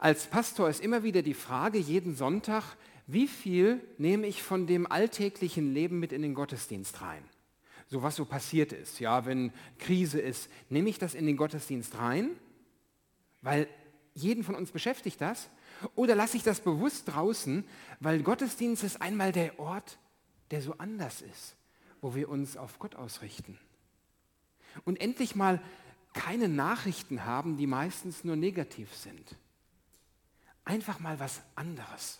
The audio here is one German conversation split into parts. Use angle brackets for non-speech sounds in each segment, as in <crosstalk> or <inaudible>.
Als Pastor ist immer wieder die Frage jeden Sonntag, wie viel nehme ich von dem alltäglichen Leben mit in den Gottesdienst rein? So was so passiert ist, ja, wenn Krise ist, nehme ich das in den Gottesdienst rein, weil jeden von uns beschäftigt das, oder lasse ich das bewusst draußen, weil Gottesdienst ist einmal der Ort, der so anders ist, wo wir uns auf Gott ausrichten. Und endlich mal keine Nachrichten haben, die meistens nur negativ sind. Einfach mal was anderes.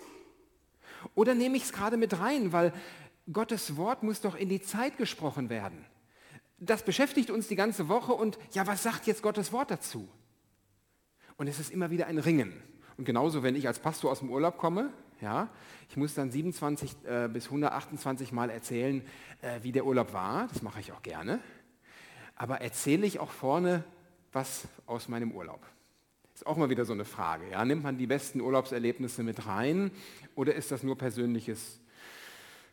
Oder nehme ich es gerade mit rein, weil Gottes Wort muss doch in die Zeit gesprochen werden. Das beschäftigt uns die ganze Woche und ja, was sagt jetzt Gottes Wort dazu? Und es ist immer wieder ein Ringen. Und genauso, wenn ich als Pastor aus dem Urlaub komme, ja, ich muss dann 27 äh, bis 128 Mal erzählen, äh, wie der Urlaub war. Das mache ich auch gerne. Aber erzähle ich auch vorne was aus meinem Urlaub? Ist auch mal wieder so eine Frage. Ja? Nimmt man die besten Urlaubserlebnisse mit rein oder ist das nur persönliches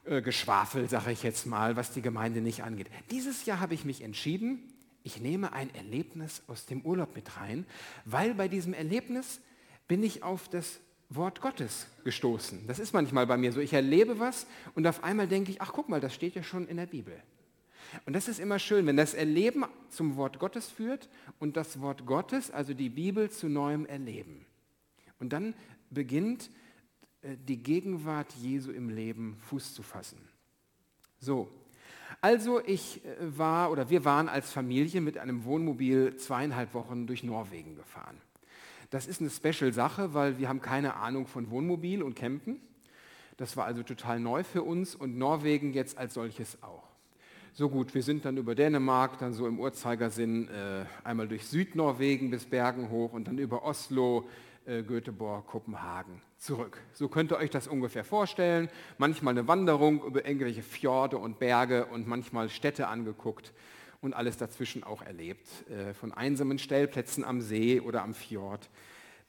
äh, Geschwafel, sage ich jetzt mal, was die Gemeinde nicht angeht? Dieses Jahr habe ich mich entschieden, ich nehme ein Erlebnis aus dem Urlaub mit rein, weil bei diesem Erlebnis bin ich auf das Wort Gottes gestoßen. Das ist manchmal bei mir so. Ich erlebe was und auf einmal denke ich, ach guck mal, das steht ja schon in der Bibel. Und das ist immer schön, wenn das Erleben zum Wort Gottes führt und das Wort Gottes, also die Bibel, zu neuem Erleben. Und dann beginnt äh, die Gegenwart Jesu im Leben Fuß zu fassen. So, also ich äh, war oder wir waren als Familie mit einem Wohnmobil zweieinhalb Wochen durch Norwegen gefahren. Das ist eine Special-Sache, weil wir haben keine Ahnung von Wohnmobil und Campen. Das war also total neu für uns und Norwegen jetzt als solches auch. So gut, wir sind dann über Dänemark, dann so im Uhrzeigersinn äh, einmal durch Südnorwegen bis Bergen hoch und dann über Oslo, äh, Göteborg, Kopenhagen zurück. So könnt ihr euch das ungefähr vorstellen. Manchmal eine Wanderung über irgendwelche Fjorde und Berge und manchmal Städte angeguckt und alles dazwischen auch erlebt. Äh, von einsamen Stellplätzen am See oder am Fjord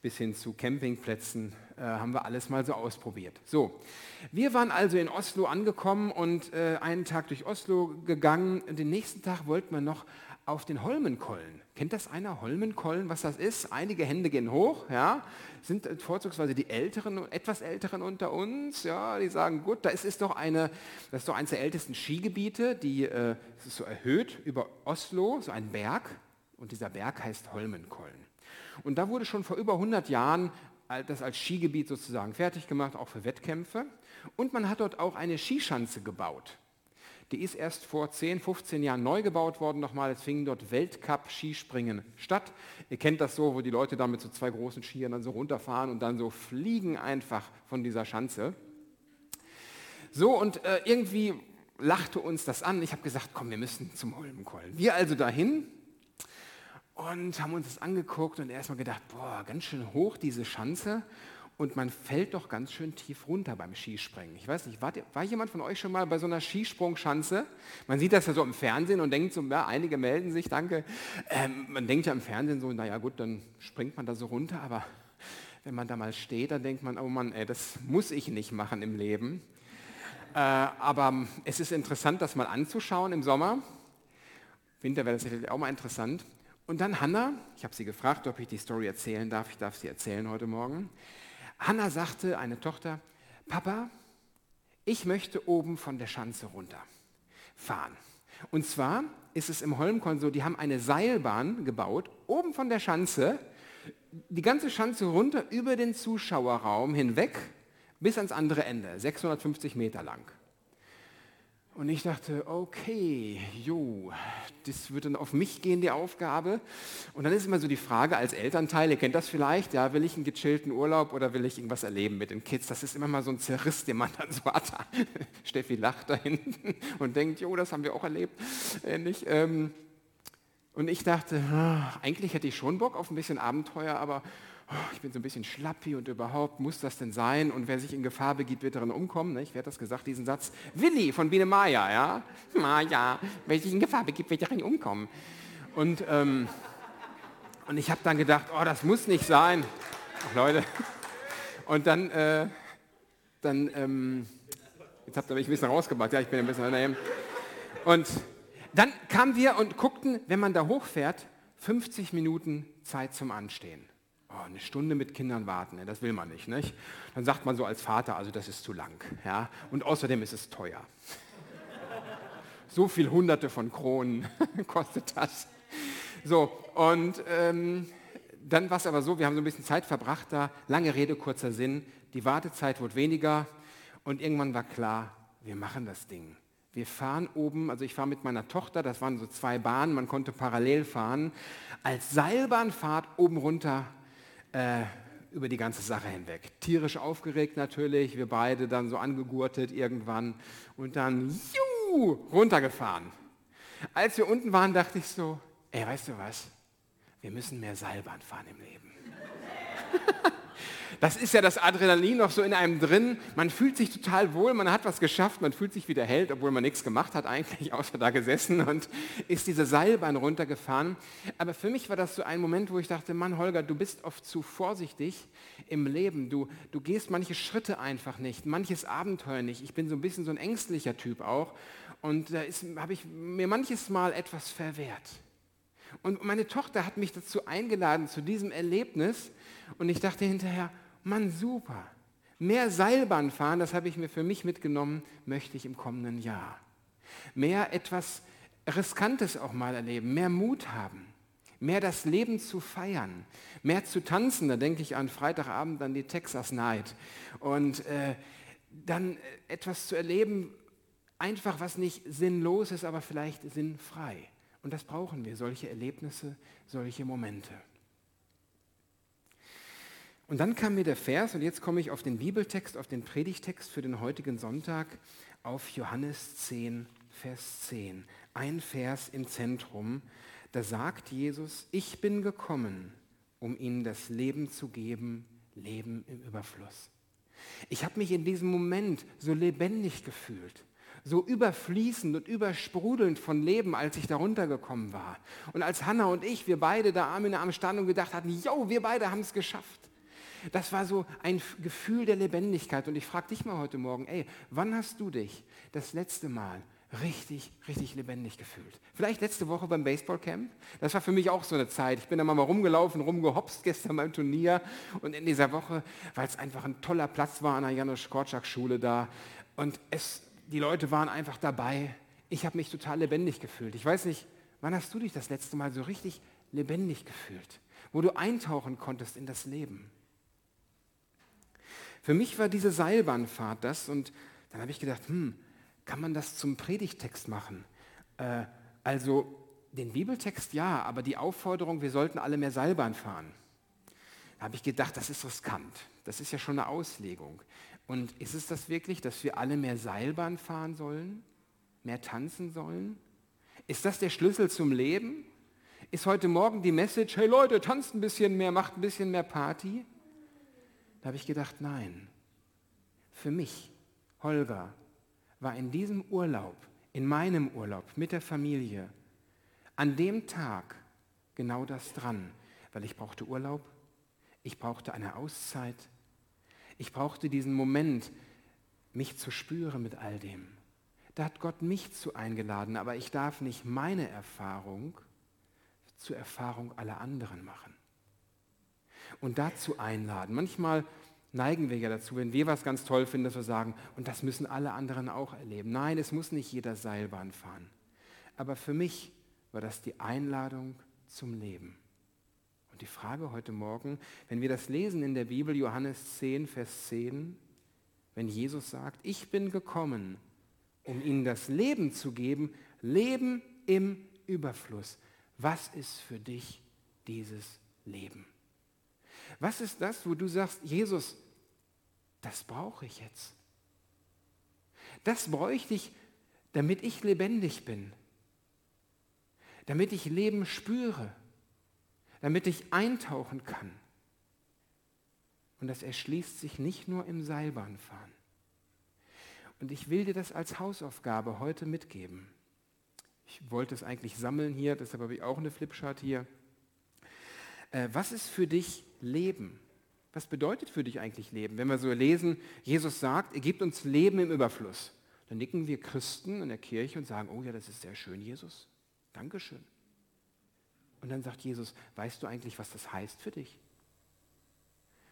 bis hin zu Campingplätzen äh, haben wir alles mal so ausprobiert. So, wir waren also in Oslo angekommen und äh, einen Tag durch Oslo gegangen. Den nächsten Tag wollten wir noch auf den Holmenkollen. Kennt das einer, Holmenkollen, was das ist? Einige Hände gehen hoch, ja, sind vorzugsweise die Älteren, etwas Älteren unter uns, ja, die sagen, gut, das ist doch eine, das ist doch eines der ältesten Skigebiete, die, äh, ist so erhöht über Oslo, so ein Berg, und dieser Berg heißt Holmenkollen. Und da wurde schon vor über 100 Jahren das als Skigebiet sozusagen fertig gemacht, auch für Wettkämpfe. Und man hat dort auch eine Skischanze gebaut. Die ist erst vor 10, 15 Jahren neu gebaut worden nochmal. Es fing dort Weltcup-Skispringen statt. Ihr kennt das so, wo die Leute dann mit so zwei großen Skiern dann so runterfahren und dann so fliegen einfach von dieser Schanze. So, und äh, irgendwie lachte uns das an. Ich habe gesagt, komm, wir müssen zum Holmenkollen. Wir also dahin, und haben uns das angeguckt und erstmal gedacht, boah, ganz schön hoch diese Schanze und man fällt doch ganz schön tief runter beim Skispringen. Ich weiß nicht, war, war jemand von euch schon mal bei so einer Skisprungschanze? Man sieht das ja so im Fernsehen und denkt so, ja, einige melden sich, danke. Ähm, man denkt ja im Fernsehen so, naja gut, dann springt man da so runter, aber wenn man da mal steht, dann denkt man, oh Mann, ey, das muss ich nicht machen im Leben. Äh, aber es ist interessant, das mal anzuschauen im Sommer. Winter wäre das sicherlich auch mal interessant. Und dann Hannah, ich habe sie gefragt, ob ich die Story erzählen darf, ich darf sie erzählen heute Morgen. Hannah sagte, eine Tochter, Papa, ich möchte oben von der Schanze runter fahren. Und zwar ist es im Holmkorn so, die haben eine Seilbahn gebaut, oben von der Schanze, die ganze Schanze runter über den Zuschauerraum hinweg bis ans andere Ende, 650 Meter lang. Und ich dachte, okay, jo, das wird dann auf mich gehen, die Aufgabe. Und dann ist immer so die Frage als Elternteil, ihr kennt das vielleicht, ja, will ich einen gechillten Urlaub oder will ich irgendwas erleben mit den Kids? Das ist immer mal so ein Zerriss, den man dann so <laughs> hat. Steffi lacht da hinten und denkt, jo, das haben wir auch erlebt. Ähnlich. Ähm, und ich dachte, ah, eigentlich hätte ich schon Bock auf ein bisschen Abenteuer, aber oh, ich bin so ein bisschen schlappi und überhaupt, muss das denn sein? Und wer sich in Gefahr begibt, wird darin umkommen. Ne? Ich werde das gesagt, diesen Satz. Willi von Biene Maya, ja? Maya, wer sich in Gefahr begibt, wird darin umkommen. Und, ähm, und ich habe dann gedacht, oh, das muss nicht sein. Ach, Leute. Und dann, äh, dann ähm, jetzt habt ihr mich ein bisschen rausgebracht. Ja, ich bin ein bisschen daneben. Und dann kamen wir und guckten, wenn man da hochfährt, 50 Minuten Zeit zum Anstehen. Oh, eine Stunde mit Kindern warten, das will man nicht, nicht. Dann sagt man so als Vater, also das ist zu lang. Ja? Und außerdem ist es teuer. <laughs> so viel Hunderte von Kronen <laughs> kostet das. So, und ähm, dann war es aber so, wir haben so ein bisschen Zeit verbracht da, lange Rede, kurzer Sinn, die Wartezeit wurde weniger und irgendwann war klar, wir machen das Ding. Wir fahren oben, also ich fahre mit meiner Tochter, das waren so zwei Bahnen, man konnte parallel fahren, als Seilbahnfahrt oben runter äh, über die ganze Sache hinweg. Tierisch aufgeregt natürlich, wir beide dann so angegurtet irgendwann und dann juhu, runtergefahren. Als wir unten waren, dachte ich so, ey, weißt du was, wir müssen mehr Seilbahn fahren im Leben. <laughs> Das ist ja das Adrenalin noch so in einem drin. Man fühlt sich total wohl, man hat was geschafft, man fühlt sich wie der Held, obwohl man nichts gemacht hat eigentlich, <laughs> außer da gesessen und ist diese Seilbahn runtergefahren. Aber für mich war das so ein Moment, wo ich dachte, Mann, Holger, du bist oft zu vorsichtig im Leben. Du, du gehst manche Schritte einfach nicht, manches Abenteuer nicht. Ich bin so ein bisschen so ein ängstlicher Typ auch. Und da habe ich mir manches Mal etwas verwehrt. Und meine Tochter hat mich dazu eingeladen, zu diesem Erlebnis. Und ich dachte hinterher, Mann, super. Mehr Seilbahn fahren, das habe ich mir für mich mitgenommen, möchte ich im kommenden Jahr. Mehr etwas Riskantes auch mal erleben, mehr Mut haben, mehr das Leben zu feiern, mehr zu tanzen. Da denke ich an Freitagabend an die Texas Night. Und äh, dann etwas zu erleben, einfach was nicht sinnlos ist, aber vielleicht sinnfrei. Und das brauchen wir, solche Erlebnisse, solche Momente. Und dann kam mir der Vers, und jetzt komme ich auf den Bibeltext, auf den Predigtext für den heutigen Sonntag, auf Johannes 10, Vers 10. Ein Vers im Zentrum, da sagt Jesus, ich bin gekommen, um ihnen das Leben zu geben, Leben im Überfluss. Ich habe mich in diesem Moment so lebendig gefühlt, so überfließend und übersprudelnd von Leben, als ich da runtergekommen war. Und als Hannah und ich, wir beide da Arm in Arm standen und gedacht hatten, jo, wir beide haben es geschafft. Das war so ein Gefühl der Lebendigkeit. Und ich frage dich mal heute Morgen, ey, wann hast du dich das letzte Mal richtig, richtig lebendig gefühlt? Vielleicht letzte Woche beim Baseballcamp? Das war für mich auch so eine Zeit. Ich bin da mal rumgelaufen, rumgehopst gestern beim Turnier. Und in dieser Woche, weil es einfach ein toller Platz war an der Janusz Korczak Schule da. Und es, die Leute waren einfach dabei. Ich habe mich total lebendig gefühlt. Ich weiß nicht, wann hast du dich das letzte Mal so richtig lebendig gefühlt? Wo du eintauchen konntest in das Leben? Für mich war diese Seilbahnfahrt das und dann habe ich gedacht, hm, kann man das zum Predigtext machen? Äh, also den Bibeltext ja, aber die Aufforderung, wir sollten alle mehr Seilbahn fahren. Da habe ich gedacht, das ist riskant. Das ist ja schon eine Auslegung. Und ist es das wirklich, dass wir alle mehr Seilbahn fahren sollen? Mehr tanzen sollen? Ist das der Schlüssel zum Leben? Ist heute Morgen die Message, hey Leute, tanzt ein bisschen mehr, macht ein bisschen mehr Party? Da habe ich gedacht, nein, für mich, Holger, war in diesem Urlaub, in meinem Urlaub mit der Familie, an dem Tag genau das dran, weil ich brauchte Urlaub, ich brauchte eine Auszeit, ich brauchte diesen Moment, mich zu spüren mit all dem. Da hat Gott mich zu eingeladen, aber ich darf nicht meine Erfahrung zur Erfahrung aller anderen machen und dazu einladen. Manchmal neigen wir ja dazu, wenn wir was ganz toll finden, dass wir sagen, und das müssen alle anderen auch erleben. Nein, es muss nicht jeder Seilbahn fahren. Aber für mich war das die Einladung zum Leben. Und die Frage heute Morgen, wenn wir das lesen in der Bibel, Johannes 10, Vers 10, wenn Jesus sagt, ich bin gekommen, um ihnen das Leben zu geben, Leben im Überfluss. Was ist für dich dieses Leben? Was ist das, wo du sagst, Jesus, das brauche ich jetzt. Das bräuchte ich, damit ich lebendig bin, damit ich Leben spüre, damit ich eintauchen kann. Und das erschließt sich nicht nur im Seilbahnfahren. Und ich will dir das als Hausaufgabe heute mitgeben. Ich wollte es eigentlich sammeln hier, deshalb habe ich auch eine Flipchart hier. Äh, was ist für dich Leben? Was bedeutet für dich eigentlich Leben? Wenn wir so lesen, Jesus sagt, er gibt uns Leben im Überfluss. Dann nicken wir Christen in der Kirche und sagen, oh ja, das ist sehr schön, Jesus. Dankeschön. Und dann sagt Jesus, weißt du eigentlich, was das heißt für dich?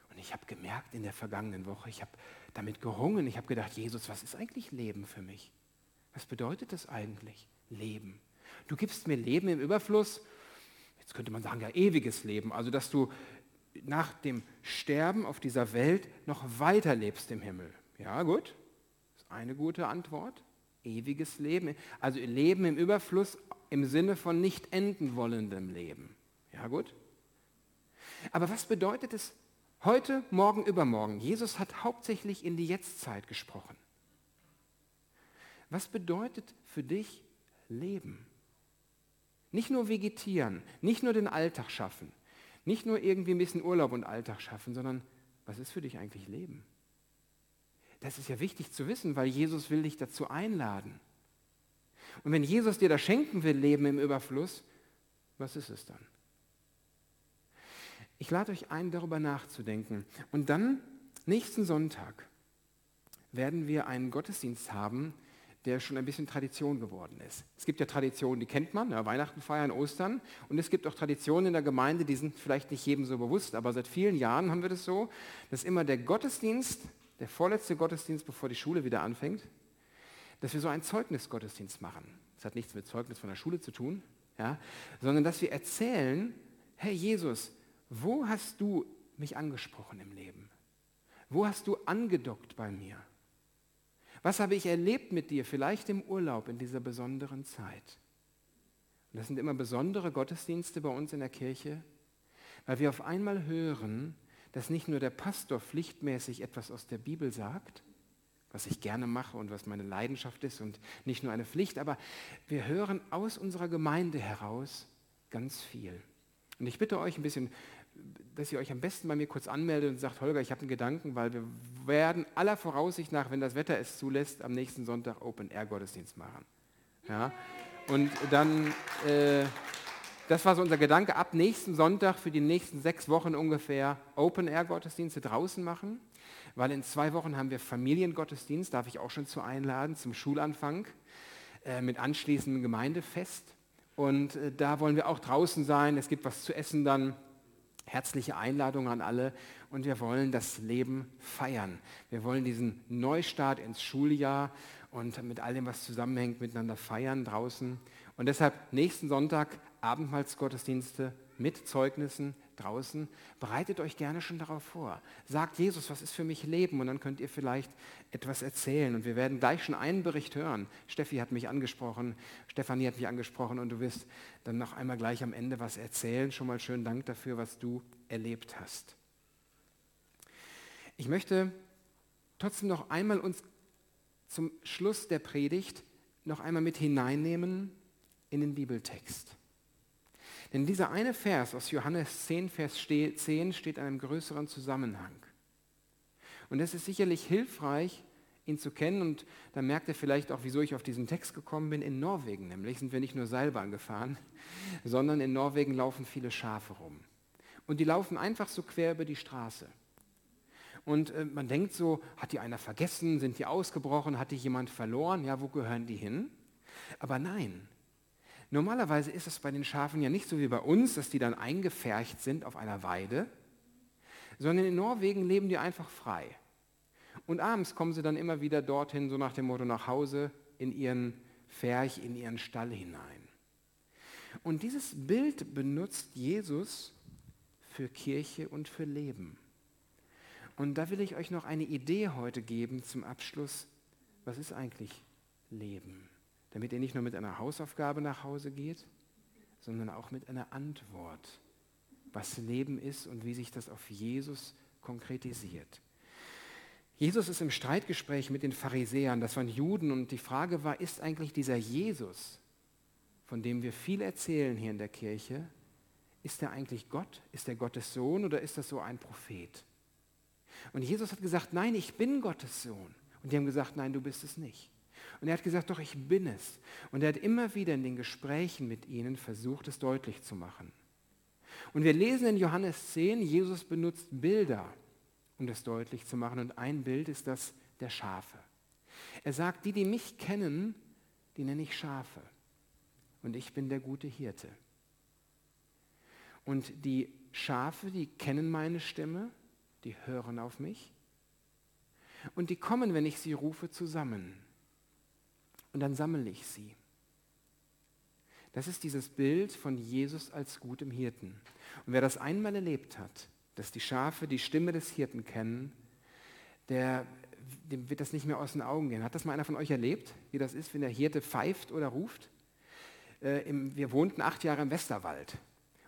Und ich habe gemerkt in der vergangenen Woche, ich habe damit gerungen, ich habe gedacht, Jesus, was ist eigentlich Leben für mich? Was bedeutet das eigentlich, Leben? Du gibst mir Leben im Überfluss, jetzt könnte man sagen, ja, ewiges Leben, also dass du nach dem Sterben auf dieser Welt noch weiterlebst im Himmel. Ja, gut, das ist eine gute Antwort. Ewiges Leben, also Leben im Überfluss im Sinne von nicht enden wollendem Leben. Ja, gut. Aber was bedeutet es heute, morgen, übermorgen? Jesus hat hauptsächlich in die Jetztzeit gesprochen. Was bedeutet für dich Leben? Nicht nur vegetieren, nicht nur den Alltag schaffen, nicht nur irgendwie ein bisschen Urlaub und Alltag schaffen, sondern was ist für dich eigentlich Leben? Das ist ja wichtig zu wissen, weil Jesus will dich dazu einladen. Und wenn Jesus dir das schenken will, Leben im Überfluss, was ist es dann? Ich lade euch ein, darüber nachzudenken. Und dann, nächsten Sonntag, werden wir einen Gottesdienst haben, der schon ein bisschen Tradition geworden ist. Es gibt ja Traditionen, die kennt man, ja, Weihnachten feiern, Ostern. Und es gibt auch Traditionen in der Gemeinde, die sind vielleicht nicht jedem so bewusst, aber seit vielen Jahren haben wir das so, dass immer der Gottesdienst, der vorletzte Gottesdienst, bevor die Schule wieder anfängt, dass wir so einen Zeugnisgottesdienst machen. Das hat nichts mit Zeugnis von der Schule zu tun, ja, sondern dass wir erzählen, hey Jesus, wo hast du mich angesprochen im Leben? Wo hast du angedockt bei mir? Was habe ich erlebt mit dir, vielleicht im Urlaub in dieser besonderen Zeit? Und das sind immer besondere Gottesdienste bei uns in der Kirche, weil wir auf einmal hören, dass nicht nur der Pastor pflichtmäßig etwas aus der Bibel sagt, was ich gerne mache und was meine Leidenschaft ist und nicht nur eine Pflicht, aber wir hören aus unserer Gemeinde heraus ganz viel. Und ich bitte euch ein bisschen dass ihr euch am besten bei mir kurz anmeldet und sagt, Holger, ich habe einen Gedanken, weil wir werden aller Voraussicht nach, wenn das Wetter es zulässt, am nächsten Sonntag Open-Air-Gottesdienst machen. Ja? Und dann, äh, das war so unser Gedanke, ab nächsten Sonntag für die nächsten sechs Wochen ungefähr Open-Air-Gottesdienste draußen machen, weil in zwei Wochen haben wir Familiengottesdienst, darf ich auch schon zu einladen, zum Schulanfang äh, mit anschließendem Gemeindefest. Und äh, da wollen wir auch draußen sein, es gibt was zu essen dann herzliche Einladung an alle und wir wollen das Leben feiern. Wir wollen diesen Neustart ins Schuljahr und mit all dem, was zusammenhängt, miteinander feiern draußen. Und deshalb nächsten Sonntag Abendmahlsgottesdienste mit Zeugnissen draußen. Bereitet euch gerne schon darauf vor. Sagt Jesus, was ist für mich Leben? Und dann könnt ihr vielleicht etwas erzählen. Und wir werden gleich schon einen Bericht hören. Steffi hat mich angesprochen, Stefanie hat mich angesprochen und du wirst dann noch einmal gleich am Ende was erzählen. Schon mal schönen Dank dafür, was du erlebt hast. Ich möchte trotzdem noch einmal uns zum Schluss der Predigt noch einmal mit hineinnehmen in den Bibeltext. Denn dieser eine Vers aus Johannes 10, Vers 10 steht in einem größeren Zusammenhang. Und es ist sicherlich hilfreich, ihn zu kennen. Und da merkt ihr vielleicht auch, wieso ich auf diesen Text gekommen bin. In Norwegen nämlich sind wir nicht nur Seilbahn gefahren, <laughs> sondern in Norwegen laufen viele Schafe rum. Und die laufen einfach so quer über die Straße. Und äh, man denkt so, hat die einer vergessen, sind die ausgebrochen, hat die jemand verloren, ja, wo gehören die hin? Aber nein, normalerweise ist es bei den Schafen ja nicht so wie bei uns, dass die dann eingefärcht sind auf einer Weide, sondern in Norwegen leben die einfach frei. Und abends kommen sie dann immer wieder dorthin, so nach dem Motto nach Hause, in ihren Pferch, in ihren Stall hinein. Und dieses Bild benutzt Jesus für Kirche und für Leben. Und da will ich euch noch eine Idee heute geben zum Abschluss. Was ist eigentlich Leben? Damit ihr nicht nur mit einer Hausaufgabe nach Hause geht, sondern auch mit einer Antwort, was Leben ist und wie sich das auf Jesus konkretisiert. Jesus ist im Streitgespräch mit den Pharisäern, das waren Juden, und die Frage war, ist eigentlich dieser Jesus, von dem wir viel erzählen hier in der Kirche, ist er eigentlich Gott? Ist er Gottes Sohn oder ist das so ein Prophet? Und Jesus hat gesagt, nein, ich bin Gottes Sohn. Und die haben gesagt, nein, du bist es nicht. Und er hat gesagt, doch, ich bin es. Und er hat immer wieder in den Gesprächen mit ihnen versucht, es deutlich zu machen. Und wir lesen in Johannes 10, Jesus benutzt Bilder, um das deutlich zu machen. Und ein Bild ist das der Schafe. Er sagt, die, die mich kennen, die nenne ich Schafe. Und ich bin der gute Hirte. Und die Schafe, die kennen meine Stimme die hören auf mich und die kommen, wenn ich sie rufe, zusammen. Und dann sammle ich sie. Das ist dieses Bild von Jesus als gutem Hirten. Und wer das einmal erlebt hat, dass die Schafe die Stimme des Hirten kennen, der, dem wird das nicht mehr aus den Augen gehen. Hat das mal einer von euch erlebt, wie das ist, wenn der Hirte pfeift oder ruft? Äh, im, wir wohnten acht Jahre im Westerwald.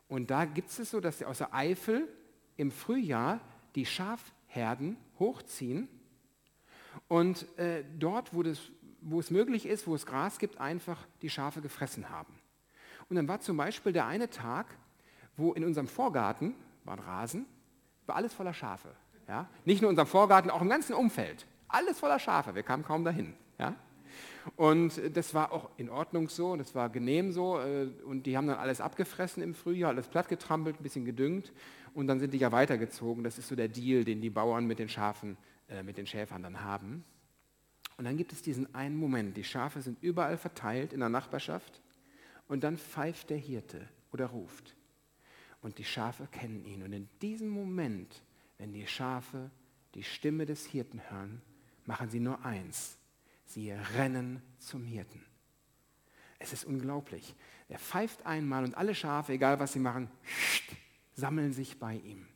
Und da gibt es so, dass aus der Eifel im Frühjahr die Schafherden hochziehen und äh, dort, wo, das, wo es möglich ist, wo es Gras gibt, einfach die Schafe gefressen haben. Und dann war zum Beispiel der eine Tag, wo in unserem Vorgarten, war ein Rasen, war alles voller Schafe. Ja? Nicht nur in unserem Vorgarten, auch im ganzen Umfeld. Alles voller Schafe, wir kamen kaum dahin. Ja? Und das war auch in Ordnung so, das war genehm so. Äh, und die haben dann alles abgefressen im Frühjahr, alles plattgetrampelt, ein bisschen gedüngt. Und dann sind die ja weitergezogen. Das ist so der Deal, den die Bauern mit den Schafen, äh, mit den Schäfern dann haben. Und dann gibt es diesen einen Moment. Die Schafe sind überall verteilt in der Nachbarschaft. Und dann pfeift der Hirte oder ruft. Und die Schafe kennen ihn. Und in diesem Moment, wenn die Schafe die Stimme des Hirten hören, machen sie nur eins. Sie rennen zum Hirten. Es ist unglaublich. Er pfeift einmal und alle Schafe, egal was sie machen, sammeln sich bei ihm.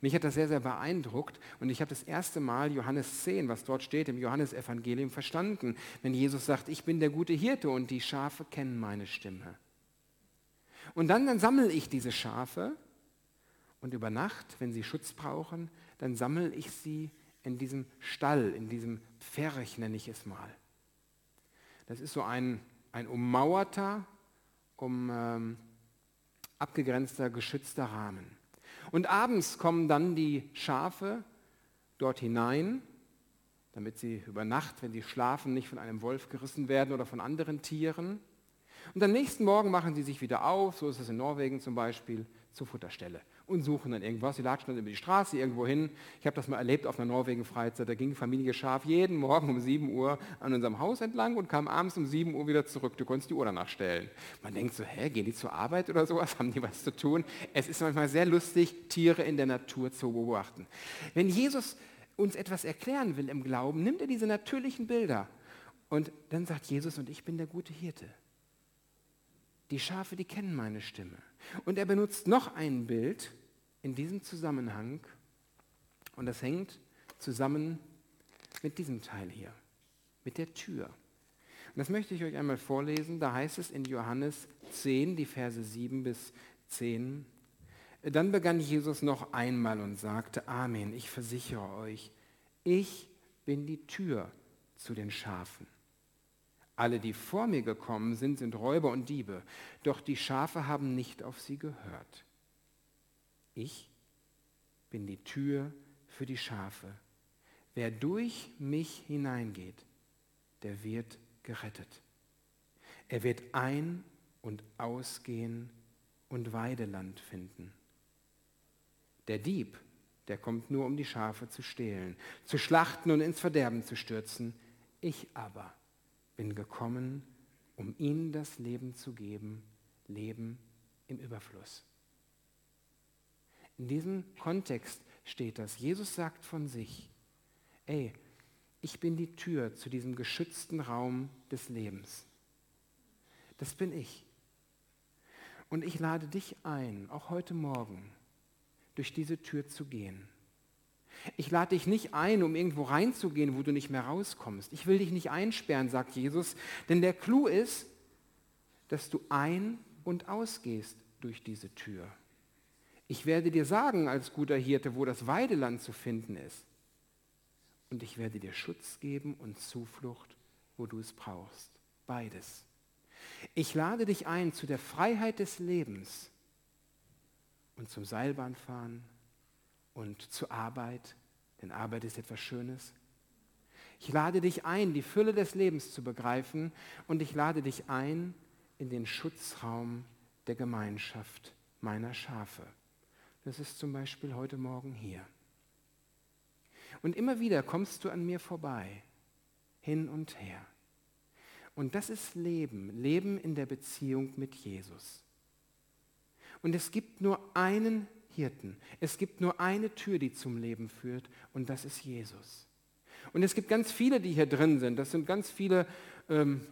Mich hat das sehr, sehr beeindruckt und ich habe das erste Mal Johannes 10, was dort steht im Johannesevangelium, verstanden, wenn Jesus sagt, ich bin der gute Hirte und die Schafe kennen meine Stimme. Und dann, dann sammle ich diese Schafe und über Nacht, wenn sie Schutz brauchen, dann sammle ich sie in diesem Stall, in diesem Pferch nenne ich es mal. Das ist so ein, ein ummauerter, um, ähm, abgegrenzter, geschützter Rahmen. Und abends kommen dann die Schafe dort hinein, damit sie über Nacht, wenn sie schlafen, nicht von einem Wolf gerissen werden oder von anderen Tieren. Und am nächsten Morgen machen sie sich wieder auf, so ist es in Norwegen zum Beispiel, zur Futterstelle und suchen dann irgendwas. Sie latschen dann über die Straße irgendwo hin. Ich habe das mal erlebt auf einer Norwegen-Freizeit. Da ging Familie Schaf jeden Morgen um 7 Uhr an unserem Haus entlang und kam abends um 7 Uhr wieder zurück. Du konntest die Uhr danach stellen. Man denkt so, hä, gehen die zur Arbeit oder sowas? <laughs> Haben die was zu tun? Es ist manchmal sehr lustig, Tiere in der Natur zu beobachten. Wenn Jesus uns etwas erklären will im Glauben, nimmt er diese natürlichen Bilder und dann sagt Jesus, und ich bin der gute Hirte. Die Schafe, die kennen meine Stimme. Und er benutzt noch ein Bild in diesem Zusammenhang und das hängt zusammen mit diesem Teil hier, mit der Tür. Und das möchte ich euch einmal vorlesen. Da heißt es in Johannes 10, die Verse 7 bis 10. Dann begann Jesus noch einmal und sagte, Amen, ich versichere euch, ich bin die Tür zu den Schafen. Alle, die vor mir gekommen sind, sind Räuber und Diebe, doch die Schafe haben nicht auf sie gehört. Ich bin die Tür für die Schafe. Wer durch mich hineingeht, der wird gerettet. Er wird ein- und ausgehen und Weideland finden. Der Dieb, der kommt nur, um die Schafe zu stehlen, zu schlachten und ins Verderben zu stürzen. Ich aber bin gekommen, um ihnen das Leben zu geben, Leben im Überfluss. In diesem Kontext steht das. Jesus sagt von sich, ey, ich bin die Tür zu diesem geschützten Raum des Lebens. Das bin ich. Und ich lade dich ein, auch heute Morgen, durch diese Tür zu gehen. Ich lade dich nicht ein, um irgendwo reinzugehen, wo du nicht mehr rauskommst. Ich will dich nicht einsperren, sagt Jesus, denn der Clou ist, dass du ein- und ausgehst durch diese Tür. Ich werde dir sagen als guter Hirte, wo das Weideland zu finden ist. Und ich werde dir Schutz geben und Zuflucht, wo du es brauchst. Beides. Ich lade dich ein zu der Freiheit des Lebens und zum Seilbahnfahren und zur Arbeit, denn Arbeit ist etwas Schönes. Ich lade dich ein, die Fülle des Lebens zu begreifen und ich lade dich ein in den Schutzraum der Gemeinschaft meiner Schafe. Das ist zum Beispiel heute Morgen hier. Und immer wieder kommst du an mir vorbei, hin und her. Und das ist Leben, Leben in der Beziehung mit Jesus. Und es gibt nur einen Hirten. Es gibt nur eine Tür, die zum Leben führt, und das ist Jesus. Und es gibt ganz viele, die hier drin sind. Das sind ganz viele ähm,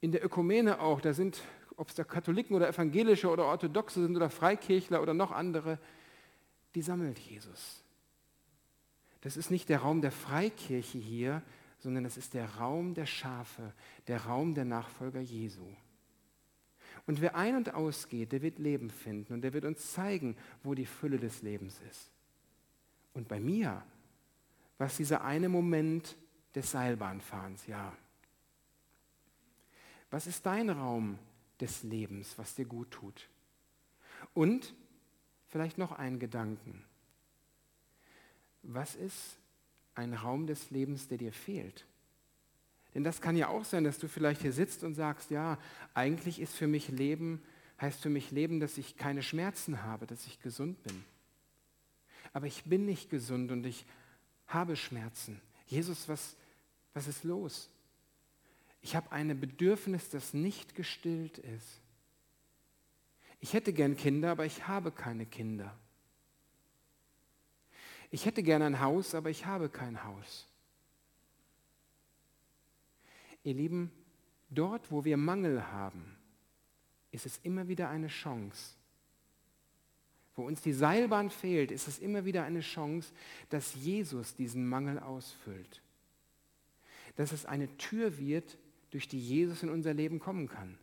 in der Ökumene auch. Da sind, ob es da Katholiken oder Evangelische oder Orthodoxe sind oder Freikirchler oder noch andere, die sammelt Jesus. Das ist nicht der Raum der Freikirche hier, sondern es ist der Raum der Schafe, der Raum der Nachfolger Jesu. Und wer ein- und ausgeht, der wird Leben finden und der wird uns zeigen, wo die Fülle des Lebens ist. Und bei mir war es dieser eine Moment des Seilbahnfahrens, ja. Was ist dein Raum des Lebens, was dir gut tut? Und vielleicht noch einen Gedanken. Was ist ein Raum des Lebens, der dir fehlt? Denn das kann ja auch sein, dass du vielleicht hier sitzt und sagst, ja, eigentlich ist für mich Leben, heißt für mich Leben, dass ich keine Schmerzen habe, dass ich gesund bin. Aber ich bin nicht gesund und ich habe Schmerzen. Jesus, was, was ist los? Ich habe ein Bedürfnis, das nicht gestillt ist. Ich hätte gern Kinder, aber ich habe keine Kinder. Ich hätte gern ein Haus, aber ich habe kein Haus. Ihr Lieben, dort, wo wir Mangel haben, ist es immer wieder eine Chance. Wo uns die Seilbahn fehlt, ist es immer wieder eine Chance, dass Jesus diesen Mangel ausfüllt. Dass es eine Tür wird, durch die Jesus in unser Leben kommen kann.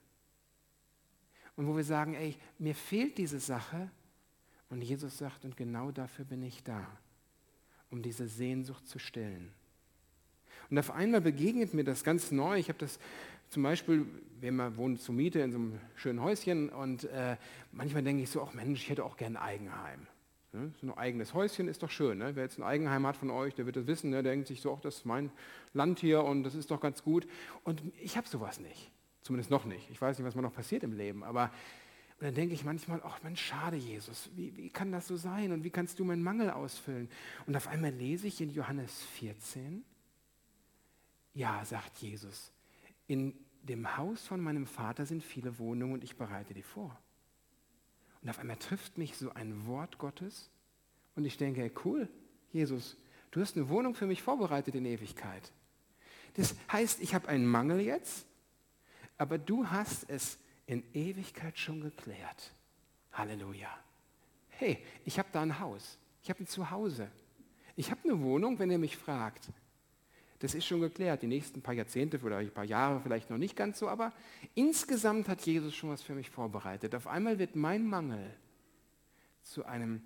Und wo wir sagen, ey, mir fehlt diese Sache. Und Jesus sagt, und genau dafür bin ich da, um diese Sehnsucht zu stillen. Und auf einmal begegnet mir das ganz neu. Ich habe das zum Beispiel, wir wohnen zur Miete in so einem schönen Häuschen und äh, manchmal denke ich so, ach Mensch, ich hätte auch gerne ein Eigenheim. Ne? So ein eigenes Häuschen ist doch schön. Ne? Wer jetzt ein Eigenheim hat von euch, der wird das wissen, ne? der denkt sich so, ach, das ist mein Land hier und das ist doch ganz gut. Und ich habe sowas nicht. Zumindest noch nicht. Ich weiß nicht, was mal noch passiert im Leben, aber und dann denke ich manchmal, ach Mensch, schade, Jesus, wie, wie kann das so sein und wie kannst du meinen Mangel ausfüllen? Und auf einmal lese ich in Johannes 14, ja, sagt Jesus, in dem Haus von meinem Vater sind viele Wohnungen und ich bereite die vor. Und auf einmal trifft mich so ein Wort Gottes und ich denke, cool, Jesus, du hast eine Wohnung für mich vorbereitet in Ewigkeit. Das heißt, ich habe einen Mangel jetzt, aber du hast es in Ewigkeit schon geklärt. Halleluja. Hey, ich habe da ein Haus, ich habe ein Zuhause, ich habe eine Wohnung, wenn ihr mich fragt. Das ist schon geklärt. Die nächsten paar Jahrzehnte oder ein paar Jahre vielleicht noch nicht ganz so, aber insgesamt hat Jesus schon was für mich vorbereitet. Auf einmal wird mein Mangel zu, einem,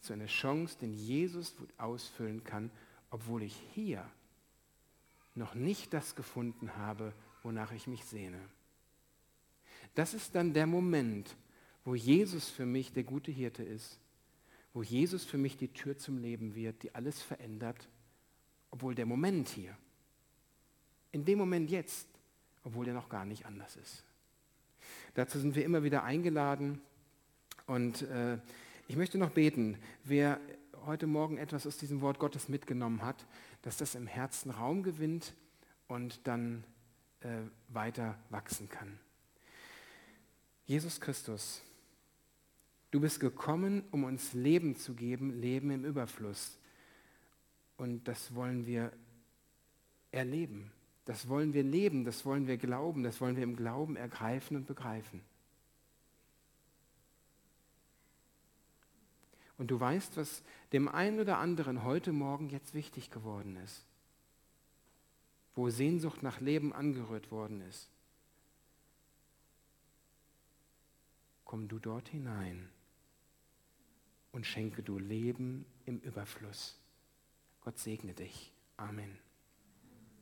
zu einer Chance, den Jesus ausfüllen kann, obwohl ich hier noch nicht das gefunden habe, wonach ich mich sehne. Das ist dann der Moment, wo Jesus für mich der gute Hirte ist, wo Jesus für mich die Tür zum Leben wird, die alles verändert obwohl der Moment hier, in dem Moment jetzt, obwohl der noch gar nicht anders ist. Dazu sind wir immer wieder eingeladen und äh, ich möchte noch beten, wer heute Morgen etwas aus diesem Wort Gottes mitgenommen hat, dass das im Herzen Raum gewinnt und dann äh, weiter wachsen kann. Jesus Christus, du bist gekommen, um uns Leben zu geben, Leben im Überfluss. Und das wollen wir erleben. Das wollen wir leben, das wollen wir glauben, das wollen wir im Glauben ergreifen und begreifen. Und du weißt, was dem einen oder anderen heute Morgen jetzt wichtig geworden ist, wo Sehnsucht nach Leben angerührt worden ist. Komm du dort hinein und schenke du Leben im Überfluss. Gott segne dich. Amen.